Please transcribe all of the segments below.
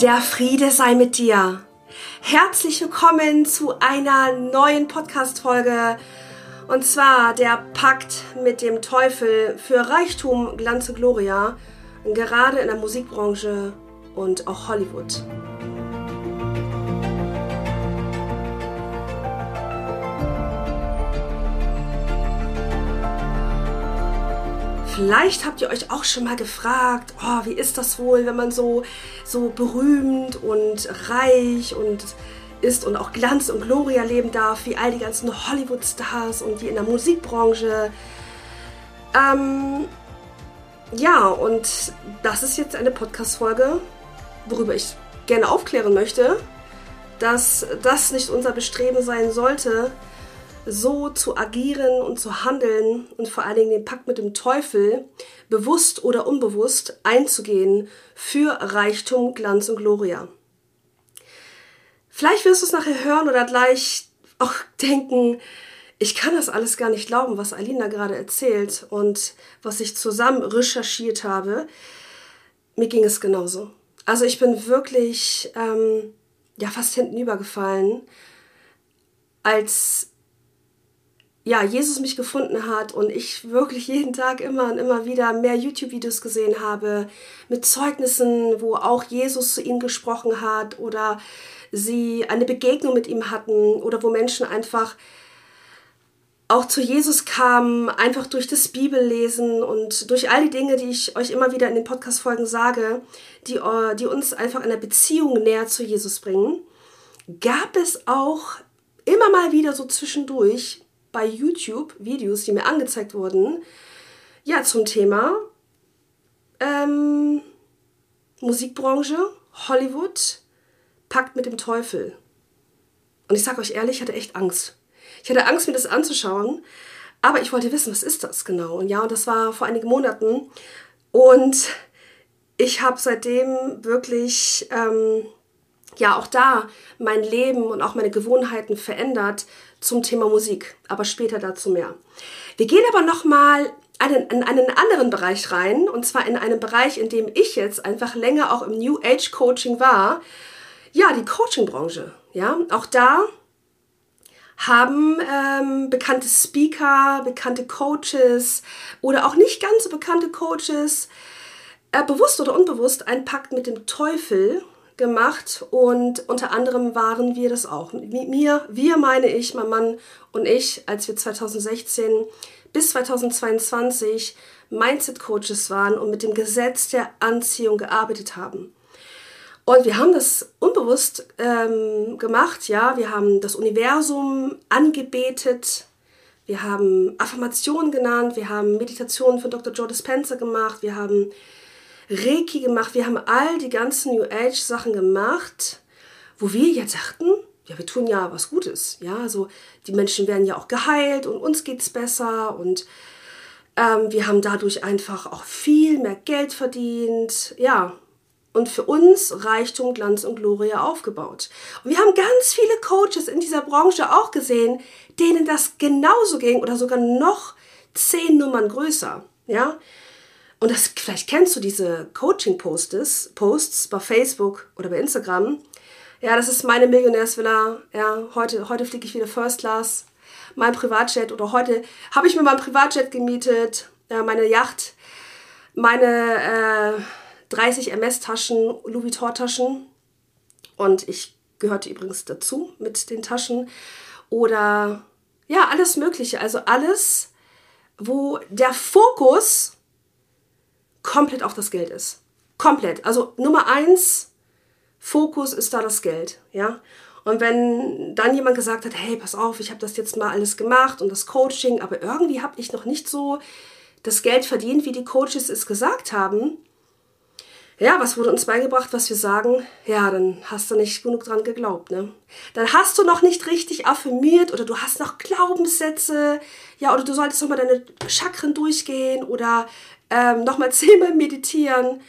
Der Friede sei mit dir. Herzlich willkommen zu einer neuen Podcast-Folge. Und zwar der Pakt mit dem Teufel für Reichtum, Glanz und Gloria. Gerade in der Musikbranche und auch Hollywood. Vielleicht habt ihr euch auch schon mal gefragt, oh, wie ist das wohl, wenn man so, so berühmt und reich und ist und auch Glanz und Gloria leben darf, wie all die ganzen Hollywood-Stars und die in der Musikbranche. Ähm, ja, und das ist jetzt eine Podcast-Folge, worüber ich gerne aufklären möchte, dass das nicht unser Bestreben sein sollte, so zu agieren und zu handeln und vor allen Dingen den Pakt mit dem Teufel bewusst oder unbewusst einzugehen für Reichtum, Glanz und Gloria. Vielleicht wirst du es nachher hören oder gleich auch denken, ich kann das alles gar nicht glauben, was Alina gerade erzählt und was ich zusammen recherchiert habe. Mir ging es genauso. Also ich bin wirklich ähm, ja fast hinten übergefallen, als ja, Jesus mich gefunden hat und ich wirklich jeden Tag immer und immer wieder mehr YouTube-Videos gesehen habe mit Zeugnissen, wo auch Jesus zu ihnen gesprochen hat oder sie eine Begegnung mit ihm hatten oder wo Menschen einfach auch zu Jesus kamen, einfach durch das Bibellesen und durch all die Dinge, die ich euch immer wieder in den Podcast-Folgen sage, die, äh, die uns einfach in der Beziehung näher zu Jesus bringen, gab es auch immer mal wieder so zwischendurch bei YouTube Videos, die mir angezeigt wurden, ja, zum Thema ähm, Musikbranche, Hollywood, Pakt mit dem Teufel. Und ich sage euch ehrlich, ich hatte echt Angst. Ich hatte Angst, mir das anzuschauen, aber ich wollte wissen, was ist das genau? Und ja, und das war vor einigen Monaten. Und ich habe seitdem wirklich ähm, ja auch da mein Leben und auch meine Gewohnheiten verändert zum Thema Musik, aber später dazu mehr. Wir gehen aber nochmal einen, in einen anderen Bereich rein, und zwar in einen Bereich, in dem ich jetzt einfach länger auch im New Age Coaching war. Ja, die Coaching-Branche. Ja, auch da haben ähm, bekannte Speaker, bekannte Coaches oder auch nicht ganz so bekannte Coaches äh, bewusst oder unbewusst einen Pakt mit dem Teufel gemacht und unter anderem waren wir das auch. Mir, wir meine ich, mein Mann und ich, als wir 2016 bis 2022 Mindset Coaches waren und mit dem Gesetz der Anziehung gearbeitet haben. Und wir haben das unbewusst ähm, gemacht, ja. Wir haben das Universum angebetet. Wir haben Affirmationen genannt. Wir haben Meditationen von Dr. Joe Dispenza gemacht. Wir haben Reiki gemacht, wir haben all die ganzen New Age Sachen gemacht, wo wir jetzt dachten, ja, wir tun ja was Gutes. Ja, also die Menschen werden ja auch geheilt und uns geht es besser und ähm, wir haben dadurch einfach auch viel mehr Geld verdient. Ja, und für uns Reichtum, Glanz und Gloria aufgebaut. Und wir haben ganz viele Coaches in dieser Branche auch gesehen, denen das genauso ging oder sogar noch zehn Nummern größer. Ja, und das, vielleicht kennst du diese Coaching-Posts Posts bei Facebook oder bei Instagram. Ja, das ist meine Millionärsvilla. Ja, heute, heute fliege ich wieder First Class. Mein Privatjet oder heute habe ich mir mein Privatjet gemietet. Ja, meine Yacht. Meine äh, 30 MS-Taschen, Louis Vuitton-Taschen. Und ich gehörte übrigens dazu mit den Taschen. Oder ja, alles Mögliche. Also alles, wo der Fokus komplett auf das Geld ist. Komplett. Also Nummer eins, Fokus ist da das Geld. Ja. Und wenn dann jemand gesagt hat, hey, pass auf, ich habe das jetzt mal alles gemacht und das Coaching, aber irgendwie habe ich noch nicht so das Geld verdient, wie die Coaches es gesagt haben. Ja, was wurde uns beigebracht, was wir sagen? Ja, dann hast du nicht genug dran geglaubt, ne? Dann hast du noch nicht richtig affirmiert oder du hast noch Glaubenssätze, ja, oder du solltest nochmal deine Chakren durchgehen oder ähm, nochmal zehnmal meditieren.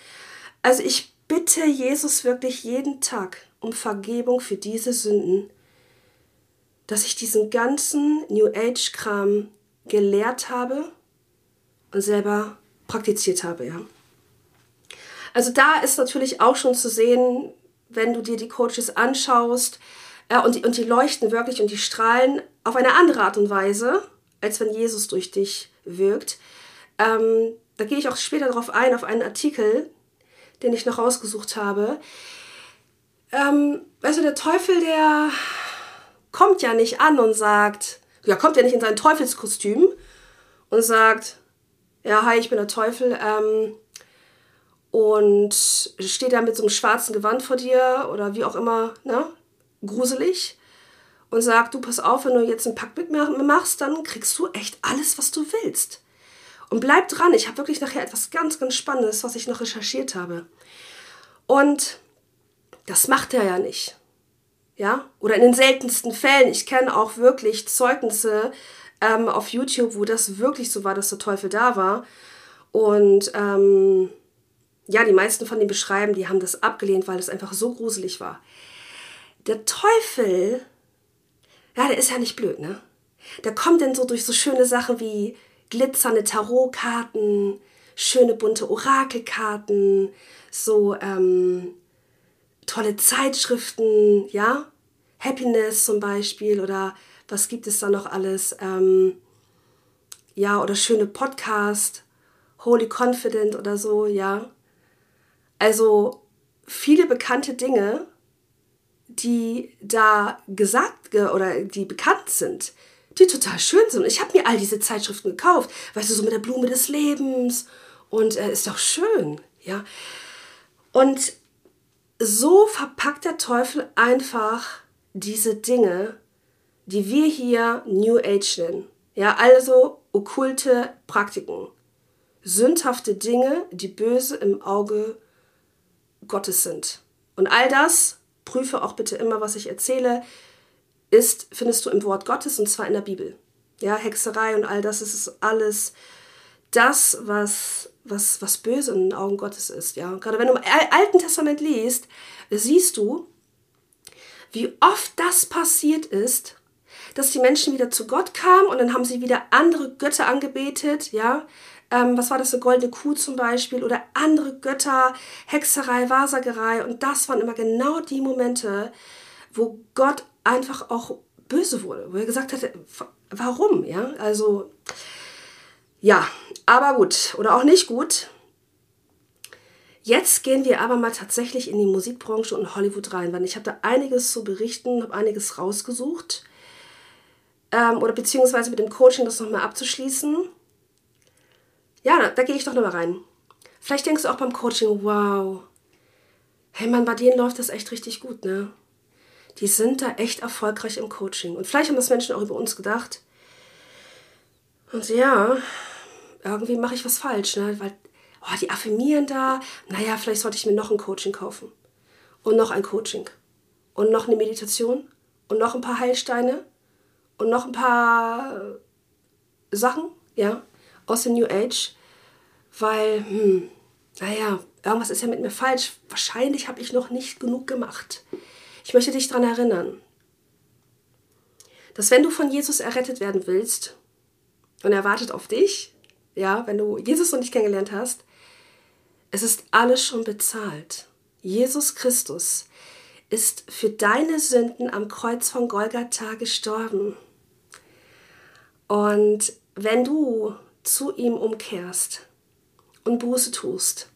Also ich bitte Jesus wirklich jeden Tag um Vergebung für diese Sünden, dass ich diesen ganzen New Age-Kram gelehrt habe und selber praktiziert habe, ja. Also da ist natürlich auch schon zu sehen, wenn du dir die Coaches anschaust äh, und, die, und die leuchten wirklich und die strahlen auf eine andere Art und Weise, als wenn Jesus durch dich wirkt. Ähm, da gehe ich auch später darauf ein, auf einen Artikel, den ich noch rausgesucht habe. Ähm, weißt du, der Teufel, der kommt ja nicht an und sagt, ja, kommt ja nicht in sein Teufelskostüm und sagt, ja, hi, ich bin der Teufel, ähm, und steht da mit so einem schwarzen Gewand vor dir oder wie auch immer, ne, gruselig und sagt, du pass auf, wenn du jetzt einen Pakt mit mir machst, dann kriegst du echt alles, was du willst. Und bleib dran, ich habe wirklich nachher etwas ganz, ganz Spannendes, was ich noch recherchiert habe. Und das macht er ja nicht. Ja? Oder in den seltensten Fällen. Ich kenne auch wirklich Zeugnisse ähm, auf YouTube, wo das wirklich so war, dass der Teufel da war. Und ähm, ja, die meisten von den beschreiben, die haben das abgelehnt, weil es einfach so gruselig war. Der Teufel, ja, der ist ja nicht blöd, ne? Der kommt dann so durch so schöne Sachen wie glitzernde Tarotkarten, schöne bunte Orakelkarten, so ähm, tolle Zeitschriften, ja, Happiness zum Beispiel oder was gibt es da noch alles, ähm, ja, oder schöne Podcast, Holy Confident oder so, ja. Also viele bekannte Dinge, die da gesagt oder die bekannt sind, die total schön sind. Ich habe mir all diese Zeitschriften gekauft, weißt du, so mit der Blume des Lebens und äh, ist doch schön, ja. Und so verpackt der Teufel einfach diese Dinge, die wir hier New Age nennen. Ja, also okkulte Praktiken. Sündhafte Dinge, die böse im Auge Gottes sind. Und all das, prüfe auch bitte immer, was ich erzähle, ist, findest du im Wort Gottes und zwar in der Bibel. Ja, Hexerei und all das, ist alles das, was, was, was böse in den Augen Gottes ist. Ja, gerade wenn du im Alten Testament liest, siehst du, wie oft das passiert ist, dass die Menschen wieder zu Gott kamen und dann haben sie wieder andere Götter angebetet, ja. Ähm, was war das, eine goldene Kuh zum Beispiel oder andere Götter, Hexerei, Wahrsagerei und das waren immer genau die Momente, wo Gott einfach auch böse wurde, wo er gesagt hatte, warum, ja, also ja, aber gut oder auch nicht gut. Jetzt gehen wir aber mal tatsächlich in die Musikbranche und Hollywood rein, weil ich habe da einiges zu berichten, habe einiges rausgesucht. Ähm, oder beziehungsweise mit dem Coaching das nochmal abzuschließen. Ja, da, da gehe ich doch nochmal rein. Vielleicht denkst du auch beim Coaching, wow, hey Mann, bei denen läuft das echt richtig gut, ne? Die sind da echt erfolgreich im Coaching. Und vielleicht haben das Menschen auch über uns gedacht. Und ja, irgendwie mache ich was falsch, ne? Weil, oh, die affirmieren da. Naja, vielleicht sollte ich mir noch ein Coaching kaufen. Und noch ein Coaching. Und noch eine Meditation. Und noch ein paar Heilsteine. Und noch ein paar Sachen, ja, aus dem New Age. Weil, hm, naja, irgendwas ist ja mit mir falsch. Wahrscheinlich habe ich noch nicht genug gemacht. Ich möchte dich daran erinnern, dass wenn du von Jesus errettet werden willst und er wartet auf dich, ja, wenn du Jesus noch nicht kennengelernt hast, es ist alles schon bezahlt. Jesus Christus ist für deine Sünden am Kreuz von Golgatha gestorben. Und wenn du zu ihm umkehrst und Buße tust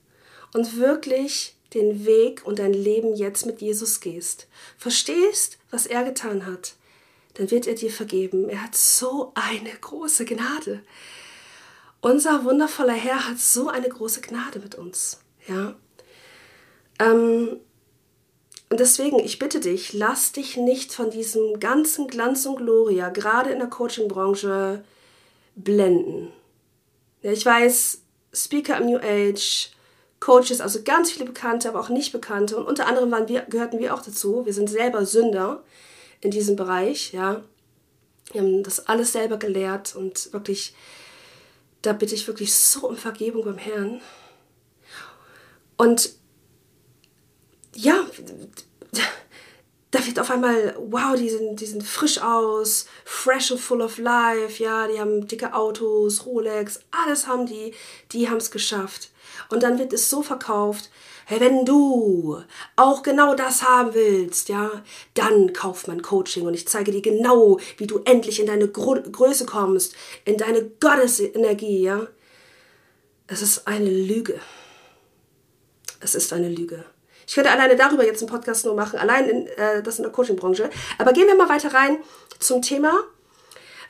und wirklich den Weg und dein Leben jetzt mit Jesus gehst, verstehst, was er getan hat, dann wird er dir vergeben. Er hat so eine große Gnade. Unser wundervoller Herr hat so eine große Gnade mit uns. Ja. Ähm, und deswegen, ich bitte dich, lass dich nicht von diesem ganzen Glanz und Gloria, gerade in der Coaching-Branche, blenden. Ja, ich weiß, Speaker im New Age, Coaches, also ganz viele Bekannte, aber auch nicht Bekannte. Und unter anderem waren wir, gehörten wir auch dazu. Wir sind selber Sünder in diesem Bereich, ja. Wir haben das alles selber gelehrt und wirklich da bitte ich wirklich so um Vergebung beim Herrn. Und ja, da wird auf einmal, wow, die sind, die sind frisch aus, fresh and full of life, ja, die haben dicke Autos, Rolex, alles haben die, die haben es geschafft. Und dann wird es so verkauft, hey, wenn du auch genau das haben willst, ja, dann kauf mein Coaching und ich zeige dir genau, wie du endlich in deine Gro Größe kommst, in deine Gottesenergie, ja. Es ist eine Lüge. Es ist eine Lüge. Ich könnte alleine darüber jetzt einen Podcast nur machen, allein in, äh, das in der Coaching-Branche. Aber gehen wir mal weiter rein zum Thema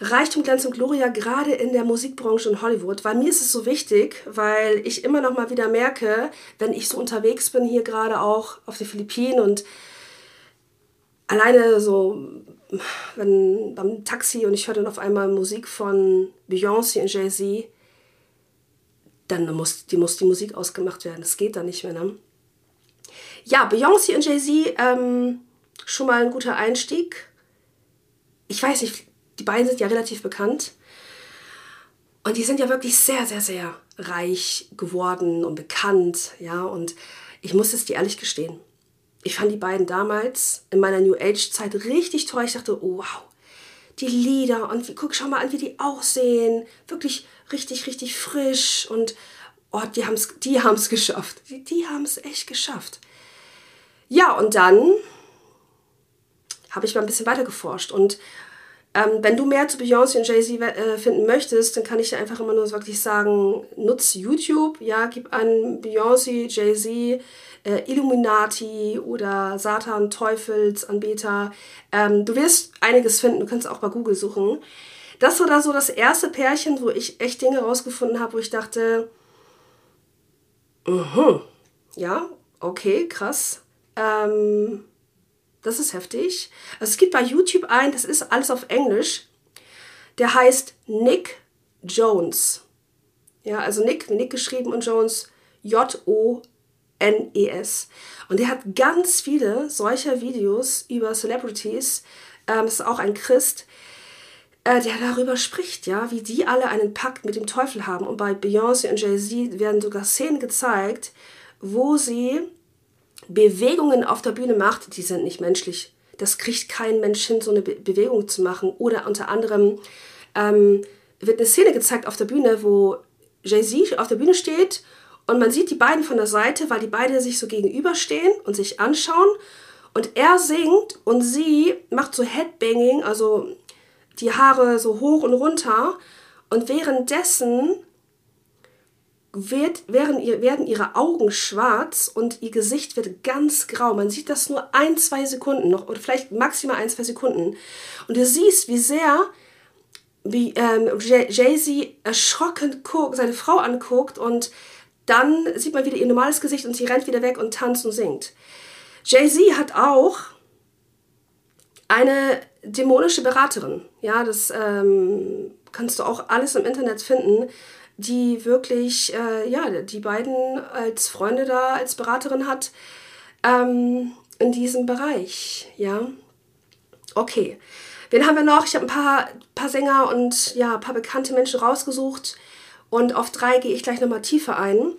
Reichtum, Glanz und Gloria, gerade in der Musikbranche in Hollywood. Weil mir ist es so wichtig, weil ich immer noch mal wieder merke, wenn ich so unterwegs bin, hier gerade auch auf den Philippinen und alleine so wenn, beim Taxi und ich höre dann auf einmal Musik von Beyoncé und Jay-Z, dann muss die, muss die Musik ausgemacht werden. Das geht dann nicht mehr. Ne? Ja, Beyoncé und Jay-Z, ähm, schon mal ein guter Einstieg. Ich weiß nicht, die beiden sind ja relativ bekannt. Und die sind ja wirklich sehr, sehr, sehr reich geworden und bekannt. Ja, und ich muss es dir ehrlich gestehen. Ich fand die beiden damals in meiner New Age-Zeit richtig toll. Ich dachte, oh, wow, die Lieder und wie, guck, schau mal an, wie die aussehen. Wirklich richtig, richtig frisch und oh, die haben es die haben's geschafft. Die, die haben es echt geschafft. Ja, und dann habe ich mal ein bisschen weiter geforscht. Und ähm, wenn du mehr zu Beyoncé und Jay-Z äh, finden möchtest, dann kann ich dir einfach immer nur wirklich sagen, nutz YouTube, ja, gib an Beyoncé, Jay-Z, äh, Illuminati oder Satan, Teufelsanbeter. Ähm, du wirst einiges finden, du kannst auch bei Google suchen. Das war da so das erste Pärchen, wo ich echt Dinge rausgefunden habe, wo ich dachte, mhm, ja, okay, krass. Ähm, das ist heftig. Also es gibt bei YouTube ein, das ist alles auf Englisch. Der heißt Nick Jones. Ja, also Nick, wie Nick geschrieben und Jones, J-O-N-E-S. Und der hat ganz viele solcher Videos über Celebrities. Ähm, das ist auch ein Christ, äh, der darüber spricht, ja, wie die alle einen Pakt mit dem Teufel haben. Und bei Beyoncé und Jay-Z werden sogar Szenen gezeigt, wo sie Bewegungen auf der Bühne macht, die sind nicht menschlich. Das kriegt kein Mensch hin, so eine Be Bewegung zu machen. Oder unter anderem ähm, wird eine Szene gezeigt auf der Bühne, wo Jay-Z auf der Bühne steht und man sieht die beiden von der Seite, weil die beiden sich so gegenüberstehen und sich anschauen. Und er singt und sie macht so Headbanging, also die Haare so hoch und runter. Und währenddessen wird, werden, werden ihre Augen schwarz und ihr Gesicht wird ganz grau. Man sieht das nur ein, zwei Sekunden noch oder vielleicht maximal ein, zwei Sekunden. Und du siehst, wie sehr wie ähm, Jay-Z erschrocken guckt, seine Frau anguckt und dann sieht man wieder ihr normales Gesicht und sie rennt wieder weg und tanzt und singt. Jay-Z hat auch eine dämonische Beraterin. Ja, das ähm, kannst du auch alles im Internet finden die wirklich, äh, ja, die beiden als Freunde da, als Beraterin hat ähm, in diesem Bereich, ja. Okay. Wen haben wir noch? Ich habe ein paar, paar Sänger und ja, ein paar bekannte Menschen rausgesucht und auf drei gehe ich gleich nochmal tiefer ein.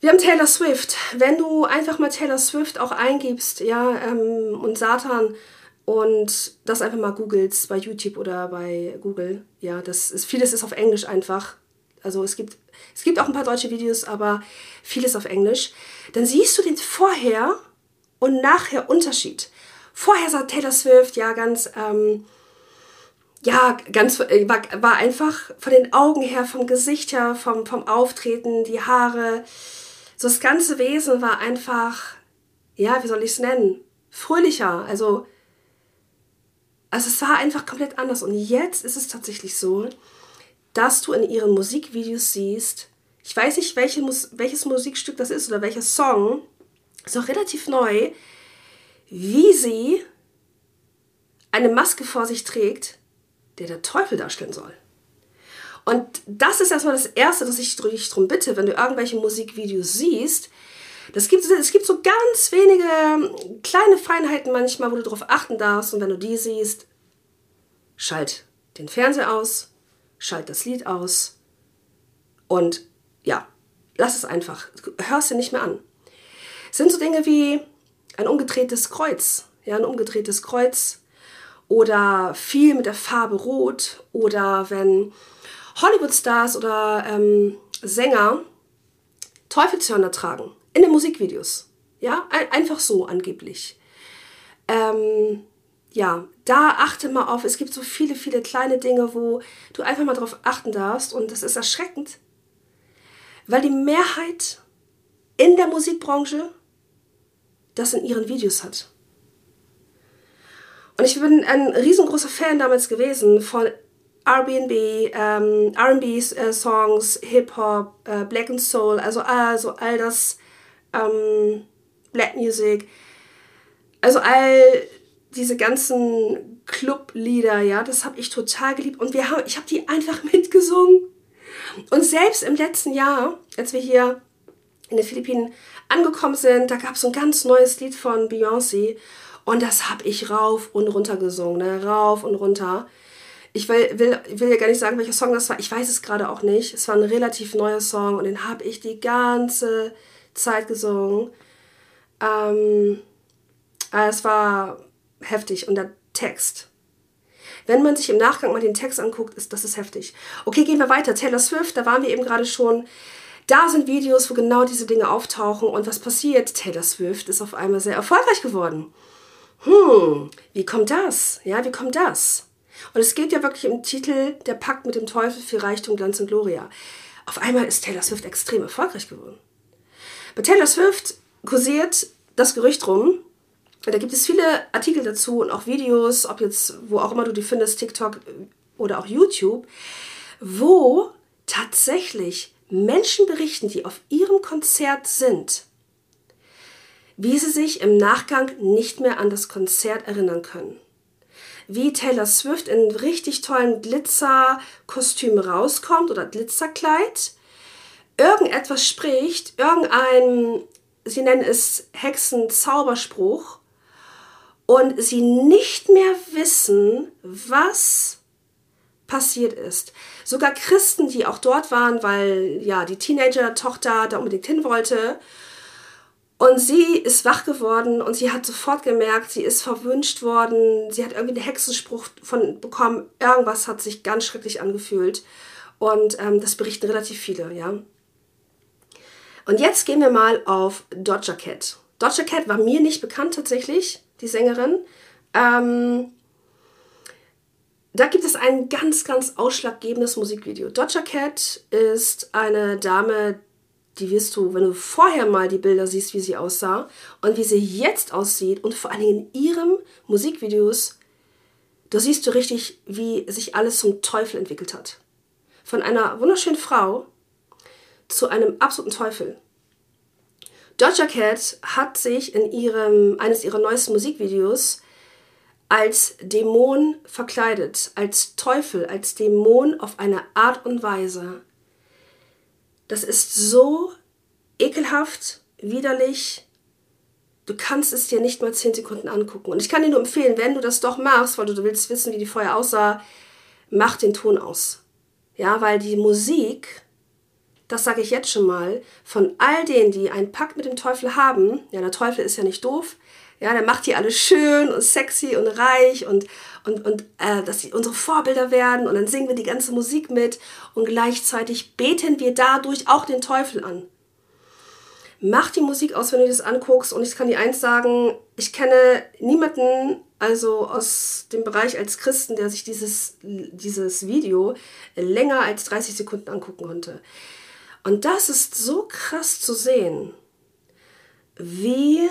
Wir haben Taylor Swift. Wenn du einfach mal Taylor Swift auch eingibst, ja, ähm, und Satan und das einfach mal googelst bei YouTube oder bei Google, ja, das ist vieles ist auf Englisch einfach. Also es gibt, es gibt auch ein paar deutsche Videos, aber vieles auf Englisch. Dann siehst du den Vorher- und Nachher-Unterschied. Vorher sagt Taylor Swift, ja, ganz, ähm, ja, ganz, äh, war, war einfach von den Augen her, vom Gesicht her, vom, vom Auftreten, die Haare, so das ganze Wesen war einfach, ja, wie soll ich es nennen? Fröhlicher, also, also es war einfach komplett anders. Und jetzt ist es tatsächlich so, dass du in ihren Musikvideos siehst, ich weiß nicht, welche, welches Musikstück das ist oder welcher Song, ist auch relativ neu, wie sie eine Maske vor sich trägt, der der Teufel darstellen soll. Und das ist erstmal das Erste, dass ich dich darum bitte, wenn du irgendwelche Musikvideos siehst, das gibt, es gibt so ganz wenige kleine Feinheiten manchmal, wo du darauf achten darfst. Und wenn du die siehst, schalt den Fernseher aus, schalt das Lied aus und ja, lass es einfach. Hör es dir nicht mehr an. Es sind so Dinge wie ein umgedrehtes Kreuz. Ja, ein umgedrehtes Kreuz oder viel mit der Farbe Rot oder wenn Hollywood-Stars oder ähm, Sänger Teufelshörner tragen. in den Musikvideos. Ja, einfach so angeblich. Ähm, ja, da achte mal auf. Es gibt so viele, viele kleine Dinge, wo du einfach mal drauf achten darfst. Und das ist erschreckend, weil die Mehrheit in der Musikbranche das in ihren Videos hat. Und ich bin ein riesengroßer Fan damals gewesen von Airbnb, ähm, RB-Songs, äh, Hip-Hop, äh, Black and Soul, also, also all das ähm, Black Music, also all diese ganzen Clublieder, ja, das habe ich total geliebt und wir haben, ich habe die einfach mitgesungen. Und selbst im letzten Jahr, als wir hier in den Philippinen angekommen sind, da gab es so ein ganz neues Lied von Beyoncé und das habe ich rauf und runter gesungen, ne? rauf und runter. Ich will, will, will ja gar nicht sagen, welcher Song das war. Ich weiß es gerade auch nicht. Es war ein relativ neuer Song und den habe ich die ganze Zeit gesungen. Ähm, es war heftig und der Text. Wenn man sich im Nachgang mal den Text anguckt, ist das ist heftig. Okay, gehen wir weiter. Taylor Swift, da waren wir eben gerade schon. Da sind Videos, wo genau diese Dinge auftauchen und was passiert? Taylor Swift ist auf einmal sehr erfolgreich geworden. Hm, wie kommt das? Ja, wie kommt das? Und es geht ja wirklich im Titel Der Pakt mit dem Teufel für Reichtum, Glanz und Gloria. Auf einmal ist Taylor Swift extrem erfolgreich geworden. Bei Taylor Swift kursiert das Gerücht rum, da gibt es viele Artikel dazu und auch Videos, ob jetzt, wo auch immer du die findest, TikTok oder auch YouTube, wo tatsächlich Menschen berichten, die auf ihrem Konzert sind, wie sie sich im Nachgang nicht mehr an das Konzert erinnern können. Wie Taylor Swift in richtig tollen Glitzerkostüm rauskommt oder Glitzerkleid, irgendetwas spricht, irgendein, sie nennen es Hexen-Zauberspruch, und sie nicht mehr wissen, was passiert ist. Sogar Christen, die auch dort waren, weil ja die Teenager-Tochter da unbedingt hin wollte. Und sie ist wach geworden und sie hat sofort gemerkt, sie ist verwünscht worden. Sie hat irgendwie einen Hexenspruch von bekommen. Irgendwas hat sich ganz schrecklich angefühlt. Und ähm, das berichten relativ viele, ja. Und jetzt gehen wir mal auf Dodger Cat. Dodger Cat war mir nicht bekannt tatsächlich die Sängerin. Ähm, da gibt es ein ganz, ganz ausschlaggebendes Musikvideo. Dodger Cat ist eine Dame, die wirst du, wenn du vorher mal die Bilder siehst, wie sie aussah und wie sie jetzt aussieht und vor Dingen in ihren Musikvideos, da siehst du richtig, wie sich alles zum Teufel entwickelt hat. Von einer wunderschönen Frau zu einem absoluten Teufel. Doja Cat hat sich in ihrem, eines ihrer neuesten Musikvideos als Dämon verkleidet, als Teufel, als Dämon auf eine Art und Weise. Das ist so ekelhaft, widerlich. Du kannst es dir nicht mal 10 Sekunden angucken. Und ich kann dir nur empfehlen, wenn du das doch machst, weil du willst wissen, wie die vorher aussah, mach den Ton aus. Ja, weil die Musik das sage ich jetzt schon mal, von all denen, die einen Pakt mit dem Teufel haben, ja, der Teufel ist ja nicht doof, ja, der macht die alle schön und sexy und reich und, und, und äh, dass sie unsere Vorbilder werden und dann singen wir die ganze Musik mit und gleichzeitig beten wir dadurch auch den Teufel an. Mach die Musik aus, wenn du das anguckst und ich kann dir eins sagen, ich kenne niemanden, also aus dem Bereich als Christen, der sich dieses, dieses Video länger als 30 Sekunden angucken konnte. Und das ist so krass zu sehen, wie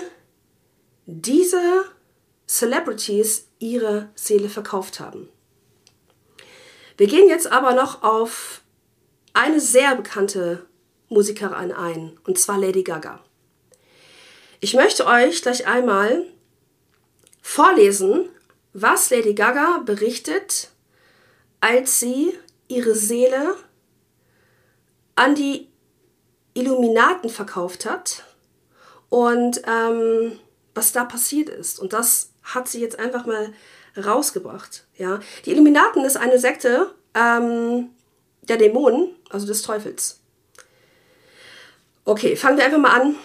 diese Celebrities ihre Seele verkauft haben. Wir gehen jetzt aber noch auf eine sehr bekannte Musikerin ein, und zwar Lady Gaga. Ich möchte euch gleich einmal vorlesen, was Lady Gaga berichtet, als sie ihre Seele an die Illuminaten verkauft hat und ähm, was da passiert ist. Und das hat sie jetzt einfach mal rausgebracht. Ja? Die Illuminaten ist eine Sekte ähm, der Dämonen, also des Teufels. Okay, fangen wir einfach mal an.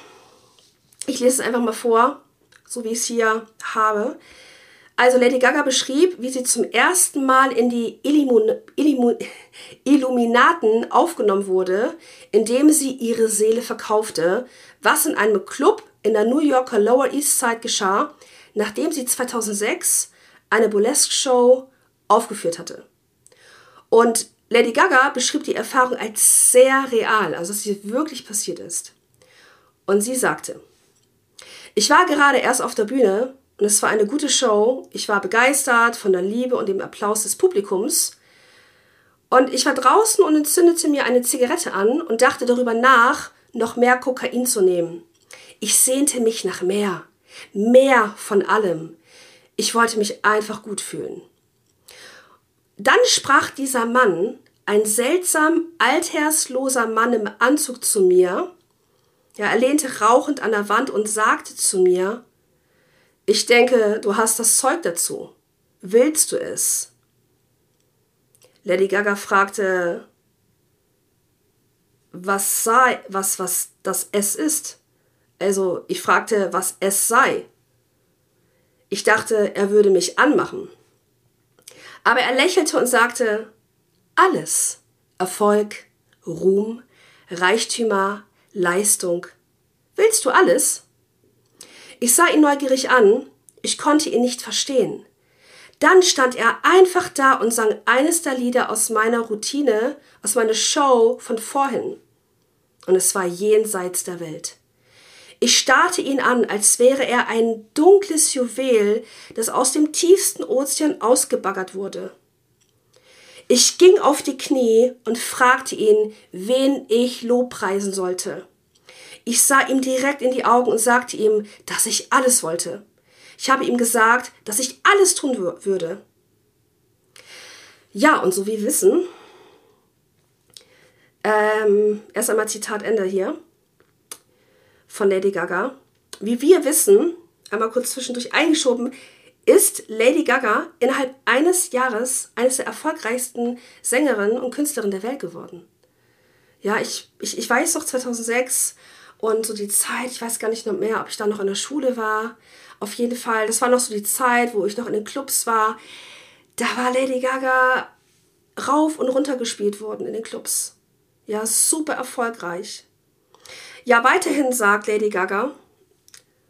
Ich lese es einfach mal vor, so wie ich es hier habe. Also Lady Gaga beschrieb, wie sie zum ersten Mal in die Illumin Illumin Illuminaten aufgenommen wurde, indem sie ihre Seele verkaufte, was in einem Club in der New Yorker Lower East Side geschah, nachdem sie 2006 eine Burlesque-Show aufgeführt hatte. Und Lady Gaga beschrieb die Erfahrung als sehr real, also dass sie wirklich passiert ist. Und sie sagte, ich war gerade erst auf der Bühne und es war eine gute Show. Ich war begeistert von der Liebe und dem Applaus des Publikums. Und ich war draußen und entzündete mir eine Zigarette an und dachte darüber nach, noch mehr Kokain zu nehmen. Ich sehnte mich nach mehr, mehr von allem. Ich wollte mich einfach gut fühlen. Dann sprach dieser Mann, ein seltsam althersloser Mann im Anzug zu mir. Ja, er lehnte rauchend an der Wand und sagte zu mir, ich denke, du hast das Zeug dazu. Willst du es? Lady Gaga fragte, was sei, was, was das S ist. Also, ich fragte, was es sei. Ich dachte, er würde mich anmachen. Aber er lächelte und sagte, alles. Erfolg, Ruhm, Reichtümer, Leistung. Willst du alles? Ich sah ihn neugierig an, ich konnte ihn nicht verstehen. Dann stand er einfach da und sang eines der Lieder aus meiner Routine, aus meiner Show von vorhin. Und es war jenseits der Welt. Ich starrte ihn an, als wäre er ein dunkles Juwel, das aus dem tiefsten Ozean ausgebaggert wurde. Ich ging auf die Knie und fragte ihn, wen ich lobpreisen sollte. Ich sah ihm direkt in die Augen und sagte ihm, dass ich alles wollte. Ich habe ihm gesagt, dass ich alles tun würde. Ja, und so wie wir wissen, ähm, erst einmal Zitat Ende hier von Lady Gaga. Wie wir wissen, einmal kurz zwischendurch eingeschoben, ist Lady Gaga innerhalb eines Jahres eines der erfolgreichsten Sängerinnen und Künstlerinnen der Welt geworden. Ja, ich, ich, ich weiß doch, 2006 und so die Zeit, ich weiß gar nicht mehr, ob ich da noch in der Schule war. Auf jeden Fall, das war noch so die Zeit, wo ich noch in den Clubs war. Da war Lady Gaga rauf und runter gespielt worden in den Clubs. Ja, super erfolgreich. Ja, weiterhin sagt Lady Gaga,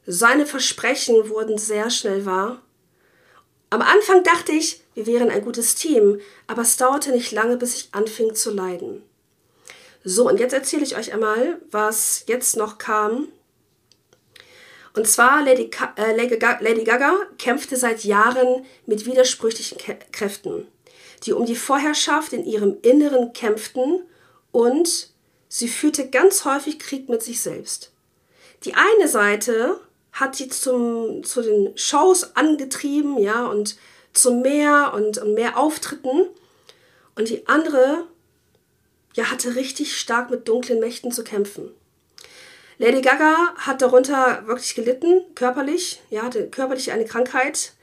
seine Versprechen wurden sehr schnell wahr. Am Anfang dachte ich, wir wären ein gutes Team, aber es dauerte nicht lange, bis ich anfing zu leiden. So, und jetzt erzähle ich euch einmal, was jetzt noch kam. Und zwar Lady, äh, Lady Gaga kämpfte seit Jahren mit widersprüchlichen Kräften, die um die Vorherrschaft in ihrem Inneren kämpften und sie führte ganz häufig Krieg mit sich selbst. Die eine Seite hat sie zum, zu den Shows angetrieben, ja, und zu mehr und, und mehr Auftritten. Und die andere ja, hatte richtig stark mit dunklen Mächten zu kämpfen. Lady Gaga hat darunter wirklich gelitten, körperlich, ja, hatte körperlich eine Krankheit.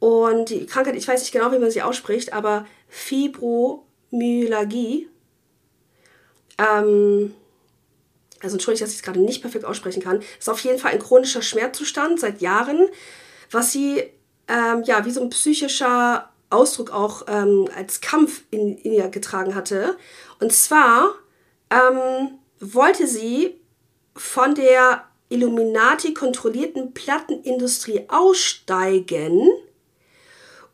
Und die Krankheit, ich weiß nicht genau, wie man sie ausspricht, aber Fibromyalgie. Ähm, also entschuldige, dass ich es gerade nicht perfekt aussprechen kann. Ist auf jeden Fall ein chronischer Schmerzzustand seit Jahren, was sie ähm, ja wie so ein psychischer Ausdruck auch ähm, als Kampf in, in ihr getragen hatte. Und zwar ähm, wollte sie von der Illuminati kontrollierten Plattenindustrie aussteigen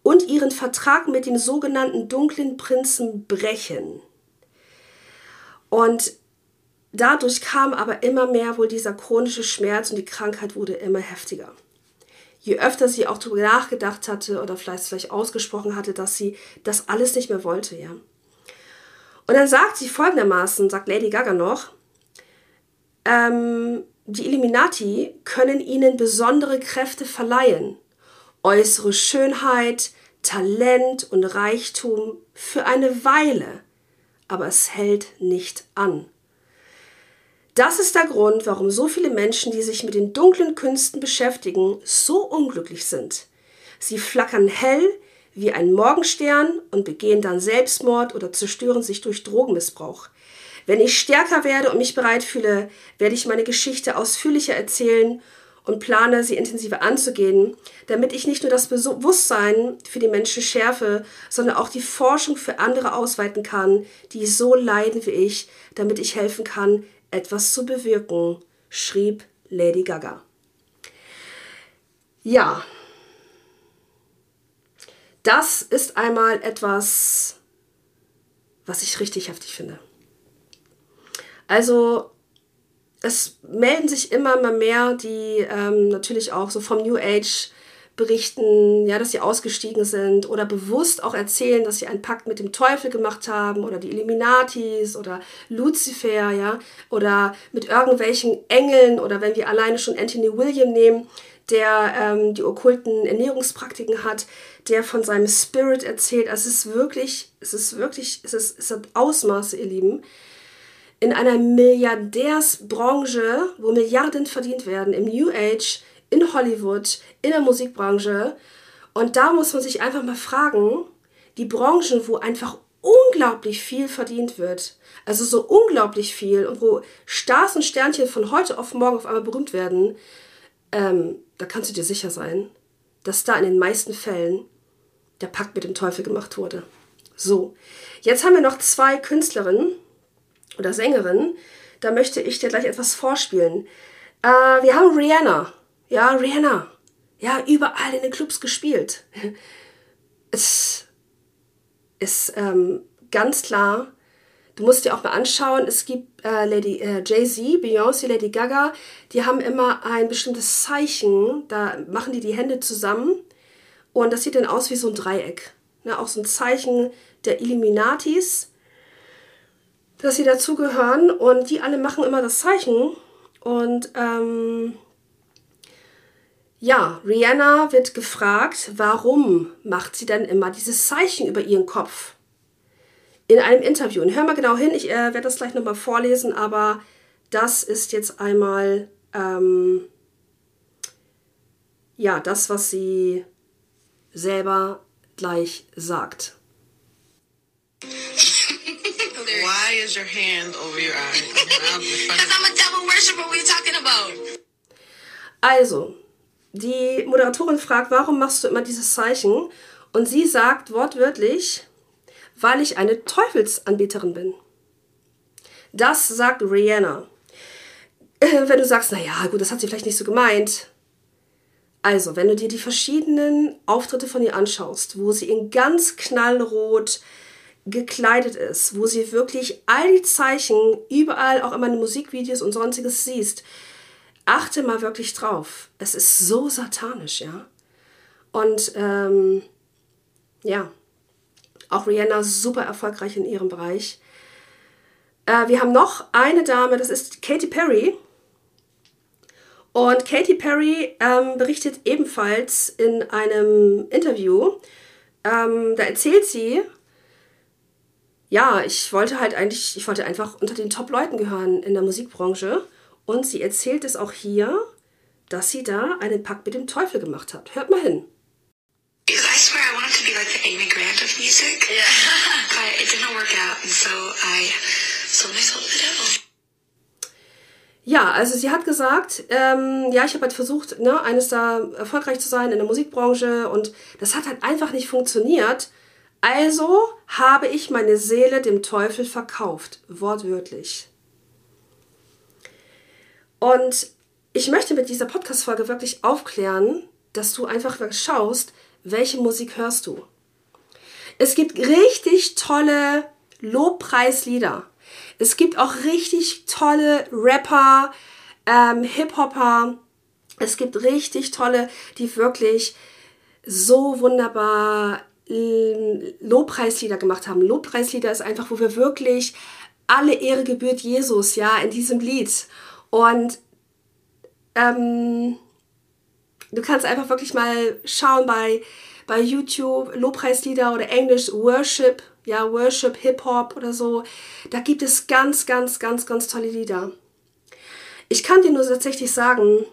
und ihren Vertrag mit dem sogenannten dunklen Prinzen brechen. Und dadurch kam aber immer mehr wohl dieser chronische Schmerz und die Krankheit wurde immer heftiger je öfter sie auch darüber nachgedacht hatte oder vielleicht, vielleicht ausgesprochen hatte, dass sie das alles nicht mehr wollte, ja. Und dann sagt sie folgendermaßen, sagt Lady Gaga noch, ähm, die Illuminati können ihnen besondere Kräfte verleihen, äußere Schönheit, Talent und Reichtum für eine Weile, aber es hält nicht an. Das ist der Grund, warum so viele Menschen, die sich mit den dunklen Künsten beschäftigen, so unglücklich sind. Sie flackern hell wie ein Morgenstern und begehen dann Selbstmord oder zerstören sich durch Drogenmissbrauch. Wenn ich stärker werde und mich bereit fühle, werde ich meine Geschichte ausführlicher erzählen und plane, sie intensiver anzugehen, damit ich nicht nur das Bewusstsein für die Menschen schärfe, sondern auch die Forschung für andere ausweiten kann, die so leiden wie ich, damit ich helfen kann, etwas zu bewirken, schrieb Lady Gaga. Ja, das ist einmal etwas, was ich richtig heftig finde. Also es melden sich immer, immer mehr, die ähm, natürlich auch so vom New Age berichten, ja, dass sie ausgestiegen sind oder bewusst auch erzählen, dass sie einen Pakt mit dem Teufel gemacht haben oder die Illuminatis oder Lucifer, ja, oder mit irgendwelchen Engeln oder wenn wir alleine schon Anthony William nehmen, der ähm, die okkulten Ernährungspraktiken hat, der von seinem Spirit erzählt. Also es ist wirklich, es ist wirklich, es ist, es hat Ausmaße, ihr Lieben in einer Milliardärsbranche, wo Milliarden verdient werden, im New Age, in Hollywood, in der Musikbranche. Und da muss man sich einfach mal fragen, die Branchen, wo einfach unglaublich viel verdient wird, also so unglaublich viel und wo Stars und Sternchen von heute auf morgen auf einmal berühmt werden, ähm, da kannst du dir sicher sein, dass da in den meisten Fällen der Pakt mit dem Teufel gemacht wurde. So, jetzt haben wir noch zwei Künstlerinnen, oder Sängerin, da möchte ich dir gleich etwas vorspielen. Äh, wir haben Rihanna. Ja, Rihanna. Ja, überall in den Clubs gespielt. Es ist ähm, ganz klar, du musst dir auch mal anschauen, es gibt äh, Lady äh, Jay-Z, Beyoncé, Lady Gaga, die haben immer ein bestimmtes Zeichen, da machen die die Hände zusammen und das sieht dann aus wie so ein Dreieck. Ne, auch so ein Zeichen der Illuminatis dass sie dazugehören und die alle machen immer das Zeichen. Und ähm, ja, Rihanna wird gefragt, warum macht sie denn immer dieses Zeichen über ihren Kopf? In einem Interview. Und hör mal genau hin, ich äh, werde das gleich nochmal vorlesen, aber das ist jetzt einmal ähm, ja das, was sie selber gleich sagt. Why is your hand over your eye? Because I'm a devil worshiper. What are you talking about? Also, die Moderatorin fragt, warum machst du immer dieses Zeichen? Und sie sagt wortwörtlich, weil ich eine Teufelsanbeterin bin. Das sagt Rihanna. Äh, wenn du sagst, naja, gut, das hat sie vielleicht nicht so gemeint. Also, wenn du dir die verschiedenen Auftritte von ihr anschaust, wo sie in ganz knallrot gekleidet ist, wo sie wirklich all die Zeichen überall, auch in den Musikvideos und sonstiges siehst, achte mal wirklich drauf. Es ist so satanisch, ja. Und ähm, ja, auch Rihanna super erfolgreich in ihrem Bereich. Äh, wir haben noch eine Dame, das ist Katy Perry. Und Katy Perry ähm, berichtet ebenfalls in einem Interview, ähm, da erzählt sie, ja, ich wollte halt eigentlich, ich wollte einfach unter den Top-Leuten gehören in der Musikbranche. Und sie erzählt es auch hier, dass sie da einen Pakt mit dem Teufel gemacht hat. Hört mal hin. I swear I wanted to be like the Amy Grant of music, yeah. but it didn't work out, and so I sold my soul to the devil. Ja, also sie hat gesagt, ähm, ja, ich habe halt versucht, ne, eines da erfolgreich zu sein in der Musikbranche und das hat halt einfach nicht funktioniert. Also habe ich meine Seele dem Teufel verkauft, wortwörtlich. Und ich möchte mit dieser Podcast-Folge wirklich aufklären, dass du einfach schaust, welche Musik hörst du. Es gibt richtig tolle Lobpreislieder. Es gibt auch richtig tolle Rapper, ähm, Hip-Hopper. Es gibt richtig tolle, die wirklich so wunderbar Lobpreislieder gemacht haben. Lobpreislieder ist einfach, wo wir wirklich alle Ehre gebührt Jesus, ja, in diesem Lied. Und ähm, du kannst einfach wirklich mal schauen bei, bei YouTube, Lobpreislieder oder Englisch Worship, ja, Worship, Hip-Hop oder so. Da gibt es ganz, ganz, ganz, ganz tolle Lieder. Ich kann dir nur tatsächlich sagen,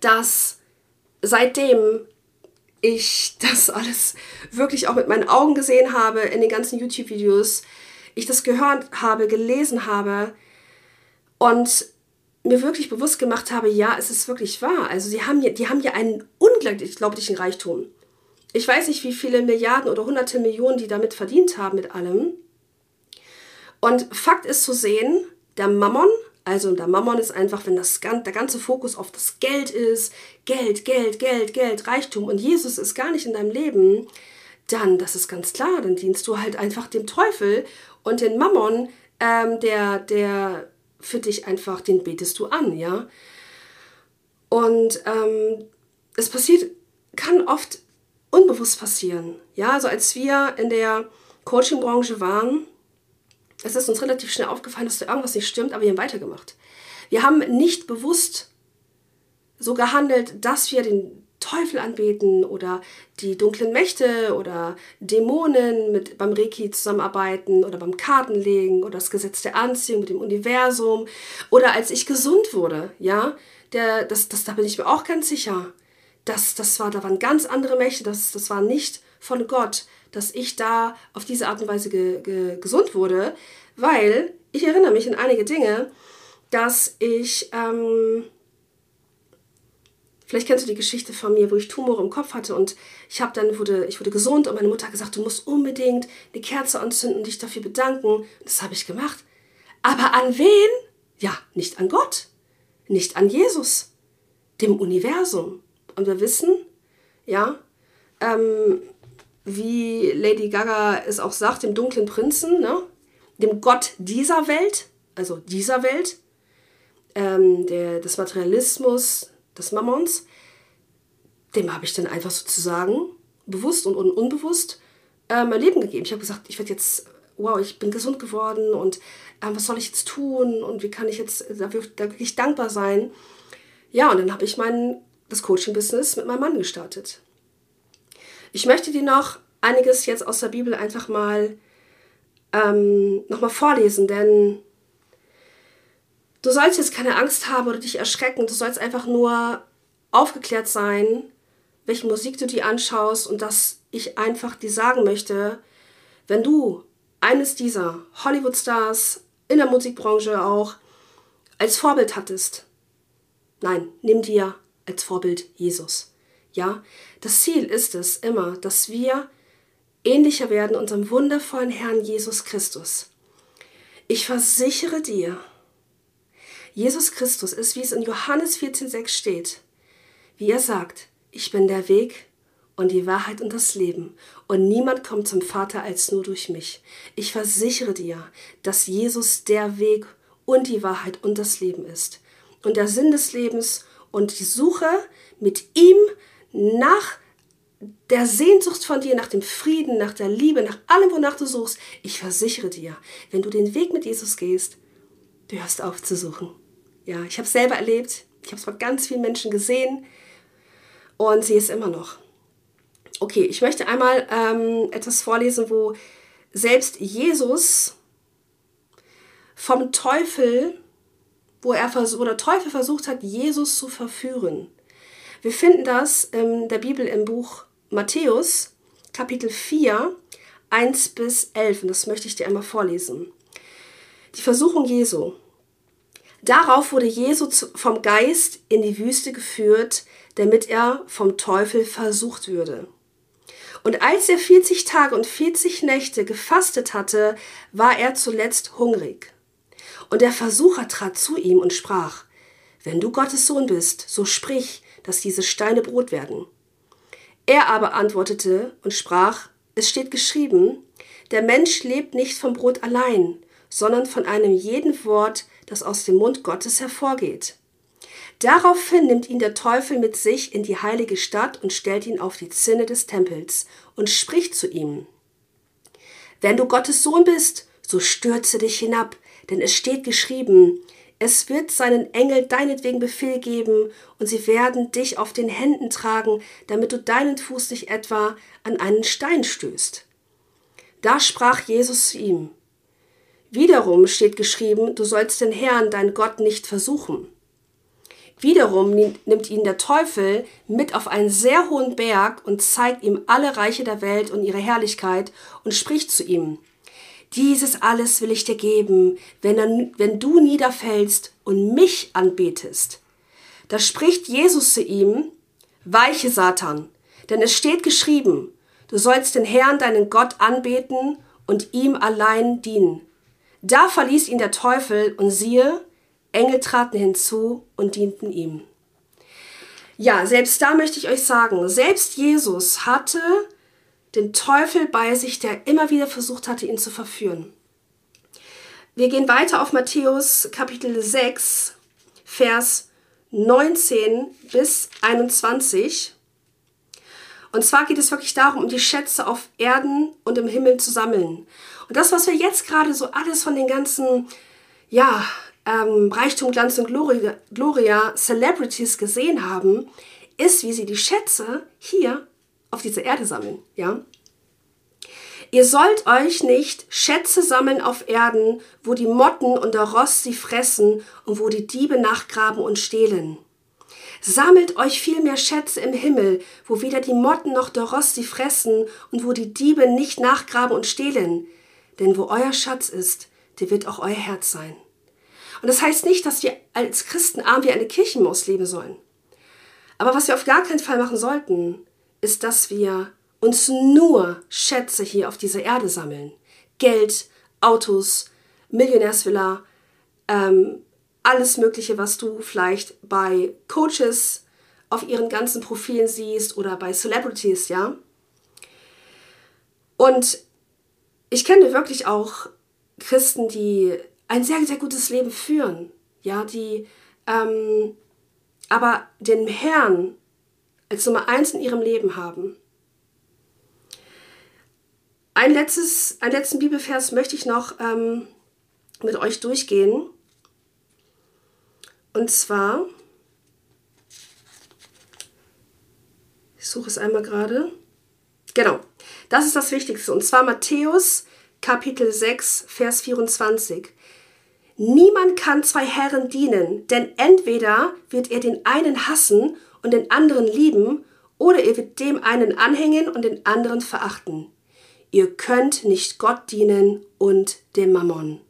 dass seitdem ich das alles wirklich auch mit meinen Augen gesehen habe in den ganzen YouTube-Videos, ich das gehört habe, gelesen habe und mir wirklich bewusst gemacht habe, ja, es ist wirklich wahr. Also sie haben ja, die haben ja einen unglaublichen Reichtum. Ich weiß nicht, wie viele Milliarden oder hunderte Millionen die damit verdient haben mit allem. Und Fakt ist zu sehen, der Mammon, also der Mammon ist einfach, wenn das, der ganze Fokus auf das Geld ist, Geld, Geld, Geld, Geld, Reichtum und Jesus ist gar nicht in deinem Leben, dann, das ist ganz klar, dann dienst du halt einfach dem Teufel und den Mammon, ähm, der, der für dich einfach, den betest du an, ja. Und ähm, es passiert, kann oft unbewusst passieren. Ja, also als wir in der Coaching-Branche waren, es ist uns relativ schnell aufgefallen, dass da irgendwas nicht stimmt, aber wir haben weitergemacht. Wir haben nicht bewusst so gehandelt, dass wir den Teufel anbeten oder die dunklen Mächte oder Dämonen mit beim Reiki zusammenarbeiten oder beim Kartenlegen oder das Gesetz der Anziehung mit dem Universum oder als ich gesund wurde, ja, der, das, das, da bin ich mir auch ganz sicher. Das, das war, da waren ganz andere Mächte, das, das war nicht von Gott, dass ich da auf diese Art und Weise ge, ge, gesund wurde, weil ich erinnere mich an einige Dinge, dass ich ähm, Vielleicht kennst du die Geschichte von mir, wo ich Tumore im Kopf hatte und ich habe dann wurde ich wurde gesund und meine Mutter hat gesagt, du musst unbedingt eine Kerze anzünden und dich dafür bedanken. Das habe ich gemacht. Aber an wen? Ja, nicht an Gott, nicht an Jesus, dem Universum. Und wir wissen, ja, ähm, wie Lady Gaga es auch sagt, dem dunklen Prinzen, ne? dem Gott dieser Welt, also dieser Welt, ähm, der, des Materialismus, des Mammons, dem habe ich dann einfach sozusagen bewusst und un unbewusst äh, mein Leben gegeben. Ich habe gesagt, ich werde jetzt, wow, ich bin gesund geworden und äh, was soll ich jetzt tun und wie kann ich jetzt dafür da wirklich dankbar sein. Ja, und dann habe ich mein, das Coaching-Business mit meinem Mann gestartet. Ich möchte dir noch einiges jetzt aus der Bibel einfach mal ähm, nochmal vorlesen, denn Du sollst jetzt keine Angst haben oder dich erschrecken. Du sollst einfach nur aufgeklärt sein, welche Musik du dir anschaust und dass ich einfach dir sagen möchte, wenn du eines dieser Hollywood-Stars in der Musikbranche auch als Vorbild hattest, nein, nimm dir als Vorbild Jesus. Ja, das Ziel ist es immer, dass wir ähnlicher werden unserem wundervollen Herrn Jesus Christus. Ich versichere dir, Jesus Christus ist, wie es in Johannes 14,6 steht, wie er sagt, ich bin der Weg und die Wahrheit und das Leben, und niemand kommt zum Vater als nur durch mich. Ich versichere dir, dass Jesus der Weg und die Wahrheit und das Leben ist. Und der Sinn des Lebens und die Suche mit ihm nach der Sehnsucht von dir, nach dem Frieden, nach der Liebe, nach allem, wonach du suchst, ich versichere dir, wenn du den Weg mit Jesus gehst, du hörst auf zu suchen. Ja, ich habe es selber erlebt. Ich habe es bei ganz vielen Menschen gesehen und sehe es immer noch. Okay, ich möchte einmal ähm, etwas vorlesen, wo selbst Jesus vom Teufel, wo, er, wo der Teufel versucht hat, Jesus zu verführen. Wir finden das in der Bibel im Buch Matthäus, Kapitel 4, 1 bis 11. Und das möchte ich dir einmal vorlesen. Die Versuchung Jesu. Darauf wurde Jesus vom Geist in die Wüste geführt, damit er vom Teufel versucht würde. Und als er 40 Tage und 40 Nächte gefastet hatte, war er zuletzt hungrig. Und der Versucher trat zu ihm und sprach, Wenn du Gottes Sohn bist, so sprich, dass diese Steine Brot werden. Er aber antwortete und sprach, Es steht geschrieben, der Mensch lebt nicht vom Brot allein, sondern von einem jeden Wort, das aus dem Mund Gottes hervorgeht. Daraufhin nimmt ihn der Teufel mit sich in die heilige Stadt und stellt ihn auf die Zinne des Tempels und spricht zu ihm. Wenn du Gottes Sohn bist, so stürze dich hinab, denn es steht geschrieben, es wird seinen Engel deinetwegen Befehl geben, und sie werden dich auf den Händen tragen, damit du deinen Fuß nicht etwa an einen Stein stößt. Da sprach Jesus zu ihm, Wiederum steht geschrieben, du sollst den Herrn, dein Gott, nicht versuchen. Wiederum nimmt ihn der Teufel mit auf einen sehr hohen Berg und zeigt ihm alle Reiche der Welt und ihre Herrlichkeit und spricht zu ihm. dieses alles will ich dir geben, wenn, er, wenn du niederfällst und mich anbetest. Da spricht Jesus zu ihm, weiche Satan, denn es steht geschrieben, du sollst den Herrn, deinen Gott, anbeten und ihm allein dienen. Da verließ ihn der Teufel und siehe, Engel traten hinzu und dienten ihm. Ja, selbst da möchte ich euch sagen, selbst Jesus hatte den Teufel bei sich, der immer wieder versucht hatte, ihn zu verführen. Wir gehen weiter auf Matthäus Kapitel 6, Vers 19 bis 21. Und zwar geht es wirklich darum, um die Schätze auf Erden und im Himmel zu sammeln. Und das, was wir jetzt gerade so alles von den ganzen, ja, ähm, Reichtum, Glanz und Gloria, Gloria Celebrities gesehen haben, ist, wie sie die Schätze hier auf dieser Erde sammeln. Ja? Ihr sollt euch nicht Schätze sammeln auf Erden, wo die Motten und der Rost sie fressen und wo die Diebe nachgraben und stehlen. Sammelt euch vielmehr Schätze im Himmel, wo weder die Motten noch der Rost sie fressen und wo die Diebe nicht nachgraben und stehlen. Denn wo euer Schatz ist, der wird auch euer Herz sein. Und das heißt nicht, dass wir als Christen arm wie eine Kirchenmaus leben sollen. Aber was wir auf gar keinen Fall machen sollten, ist, dass wir uns nur Schätze hier auf dieser Erde sammeln. Geld, Autos, Millionärsvilla, ähm, alles Mögliche, was du vielleicht bei Coaches auf ihren ganzen Profilen siehst oder bei Celebrities, ja. Und ich kenne wirklich auch Christen, die ein sehr, sehr gutes Leben führen, ja, die ähm, aber den Herrn als Nummer eins in ihrem Leben haben. Ein letztes, einen letzten Bibelvers möchte ich noch ähm, mit euch durchgehen. Und zwar, ich suche es einmal gerade. Genau, das ist das Wichtigste. Und zwar Matthäus Kapitel 6, Vers 24. Niemand kann zwei Herren dienen, denn entweder wird er den einen hassen und den anderen lieben, oder er wird dem einen anhängen und den anderen verachten. Ihr könnt nicht Gott dienen und dem Mammon.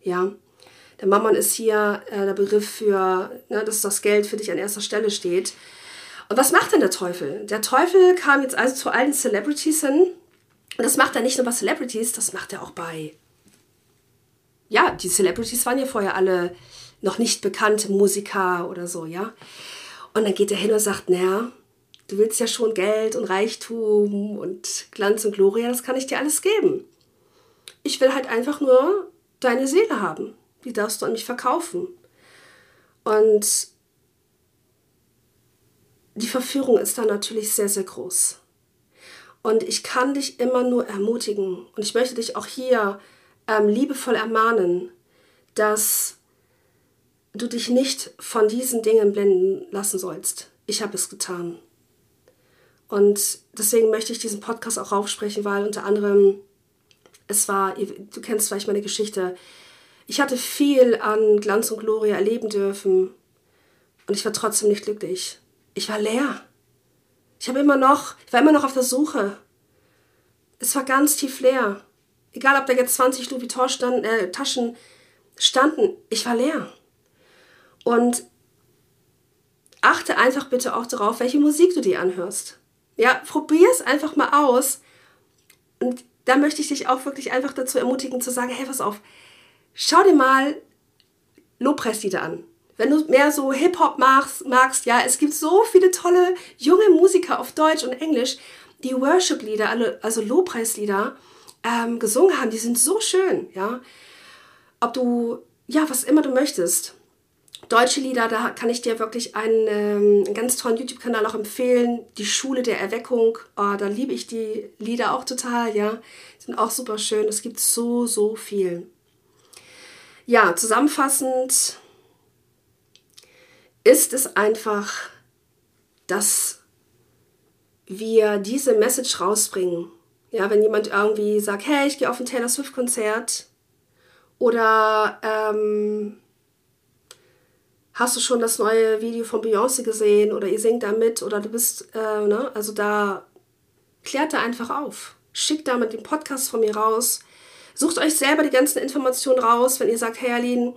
Ja, der Mammon ist hier äh, der Begriff für, ne, dass das Geld für dich an erster Stelle steht. Und was macht denn der Teufel? Der Teufel kam jetzt also zu allen Celebrities hin. Und das macht er nicht nur bei Celebrities, das macht er auch bei. Ja, die Celebrities waren ja vorher alle noch nicht bekannte Musiker oder so, ja. Und dann geht er hin und sagt, naja, du willst ja schon Geld und Reichtum und Glanz und Gloria, das kann ich dir alles geben. Ich will halt einfach nur deine Seele haben. Die darfst du an mich verkaufen. Und die Verführung ist da natürlich sehr, sehr groß. Und ich kann dich immer nur ermutigen und ich möchte dich auch hier ähm, liebevoll ermahnen, dass du dich nicht von diesen Dingen blenden lassen sollst. Ich habe es getan. Und deswegen möchte ich diesen Podcast auch aufsprechen, weil unter anderem es war, du kennst vielleicht meine Geschichte, ich hatte viel an Glanz und Gloria erleben dürfen und ich war trotzdem nicht glücklich. Ich war leer. Ich habe immer noch, ich war immer noch auf der Suche. Es war ganz tief leer. Egal, ob da jetzt 20 Louis Vuitton stand, äh, Taschen standen, ich war leer. Und achte einfach bitte auch darauf, welche Musik du dir anhörst. Ja, probier es einfach mal aus. Und da möchte ich dich auch wirklich einfach dazu ermutigen zu sagen, hey, pass auf, schau dir mal Lobpreislieder an. Wenn du mehr so Hip-Hop magst, magst, ja, es gibt so viele tolle junge Musiker auf Deutsch und Englisch, die Worship-Lieder, also Lobpreislieder, ähm, gesungen haben. Die sind so schön, ja. Ob du, ja, was immer du möchtest. Deutsche Lieder, da kann ich dir wirklich einen, ähm, einen ganz tollen YouTube-Kanal auch empfehlen. Die Schule der Erweckung. Oh, da liebe ich die Lieder auch total, ja. Sind auch super schön. Es gibt so, so viel. Ja, zusammenfassend ist es einfach, dass wir diese Message rausbringen. Ja, wenn jemand irgendwie sagt, hey, ich gehe auf ein Taylor Swift-Konzert oder ähm, hast du schon das neue Video von Beyoncé gesehen oder ihr singt da mit oder du bist, äh, ne? Also da klärt er einfach auf. Schickt damit den Podcast von mir raus. Sucht euch selber die ganzen Informationen raus, wenn ihr sagt, hey Aline,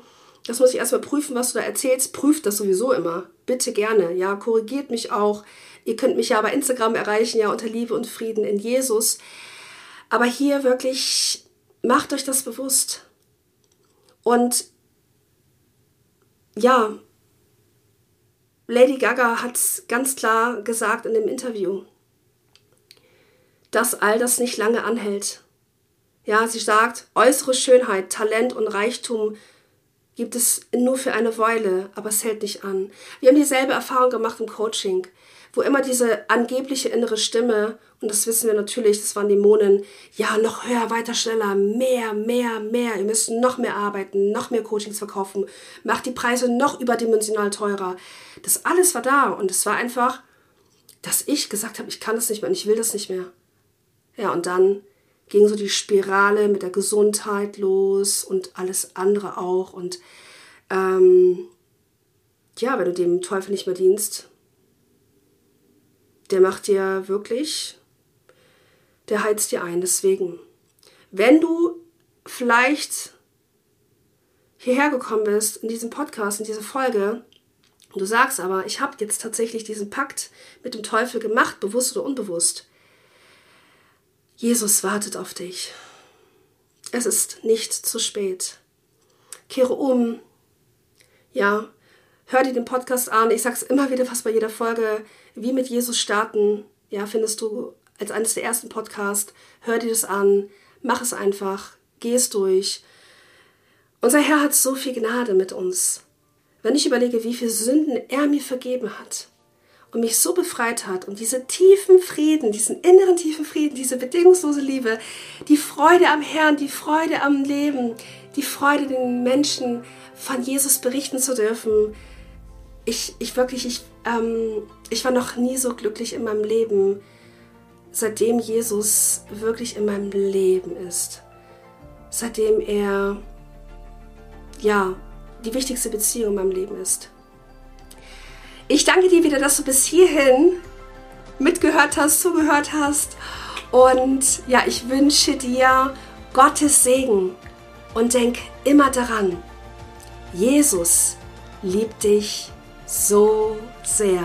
das muss ich erstmal prüfen, was du da erzählst. Prüft das sowieso immer. Bitte gerne. Ja, korrigiert mich auch. Ihr könnt mich ja bei Instagram erreichen, ja, unter Liebe und Frieden in Jesus. Aber hier wirklich, macht euch das bewusst. Und ja, Lady Gaga hat ganz klar gesagt in dem Interview, dass all das nicht lange anhält. Ja, sie sagt, äußere Schönheit, Talent und Reichtum gibt es nur für eine Weile, aber es hält nicht an. Wir haben dieselbe Erfahrung gemacht im Coaching, wo immer diese angebliche innere Stimme, und das wissen wir natürlich, das waren Dämonen, ja, noch höher, weiter, schneller, mehr, mehr, mehr, ihr müsst noch mehr arbeiten, noch mehr Coachings verkaufen, macht die Preise noch überdimensional teurer. Das alles war da und es war einfach, dass ich gesagt habe, ich kann das nicht mehr und ich will das nicht mehr. Ja, und dann ging so die Spirale mit der Gesundheit los und alles andere auch. Und ähm, ja, wenn du dem Teufel nicht mehr dienst, der macht dir wirklich, der heizt dir ein. Deswegen, wenn du vielleicht hierher gekommen bist in diesem Podcast, in dieser Folge, und du sagst aber, ich habe jetzt tatsächlich diesen Pakt mit dem Teufel gemacht, bewusst oder unbewusst, Jesus wartet auf dich. Es ist nicht zu spät. Kehre um. Ja, hör dir den Podcast an. Ich sag's immer wieder fast bei jeder Folge. Wie mit Jesus starten. Ja, findest du als eines der ersten Podcasts. Hör dir das an. Mach es einfach. Geh es durch. Unser Herr hat so viel Gnade mit uns. Wenn ich überlege, wie viele Sünden er mir vergeben hat, und mich so befreit hat und diese tiefen Frieden, diesen inneren tiefen Frieden, diese bedingungslose Liebe, die Freude am Herrn, die Freude am Leben, die Freude den Menschen von Jesus berichten zu dürfen. Ich, ich wirklich, ich, ähm, ich war noch nie so glücklich in meinem Leben, seitdem Jesus wirklich in meinem Leben ist. Seitdem er, ja, die wichtigste Beziehung in meinem Leben ist. Ich danke dir wieder, dass du bis hierhin mitgehört hast, zugehört hast. Und ja, ich wünsche dir Gottes Segen und denk immer daran, Jesus liebt dich so sehr.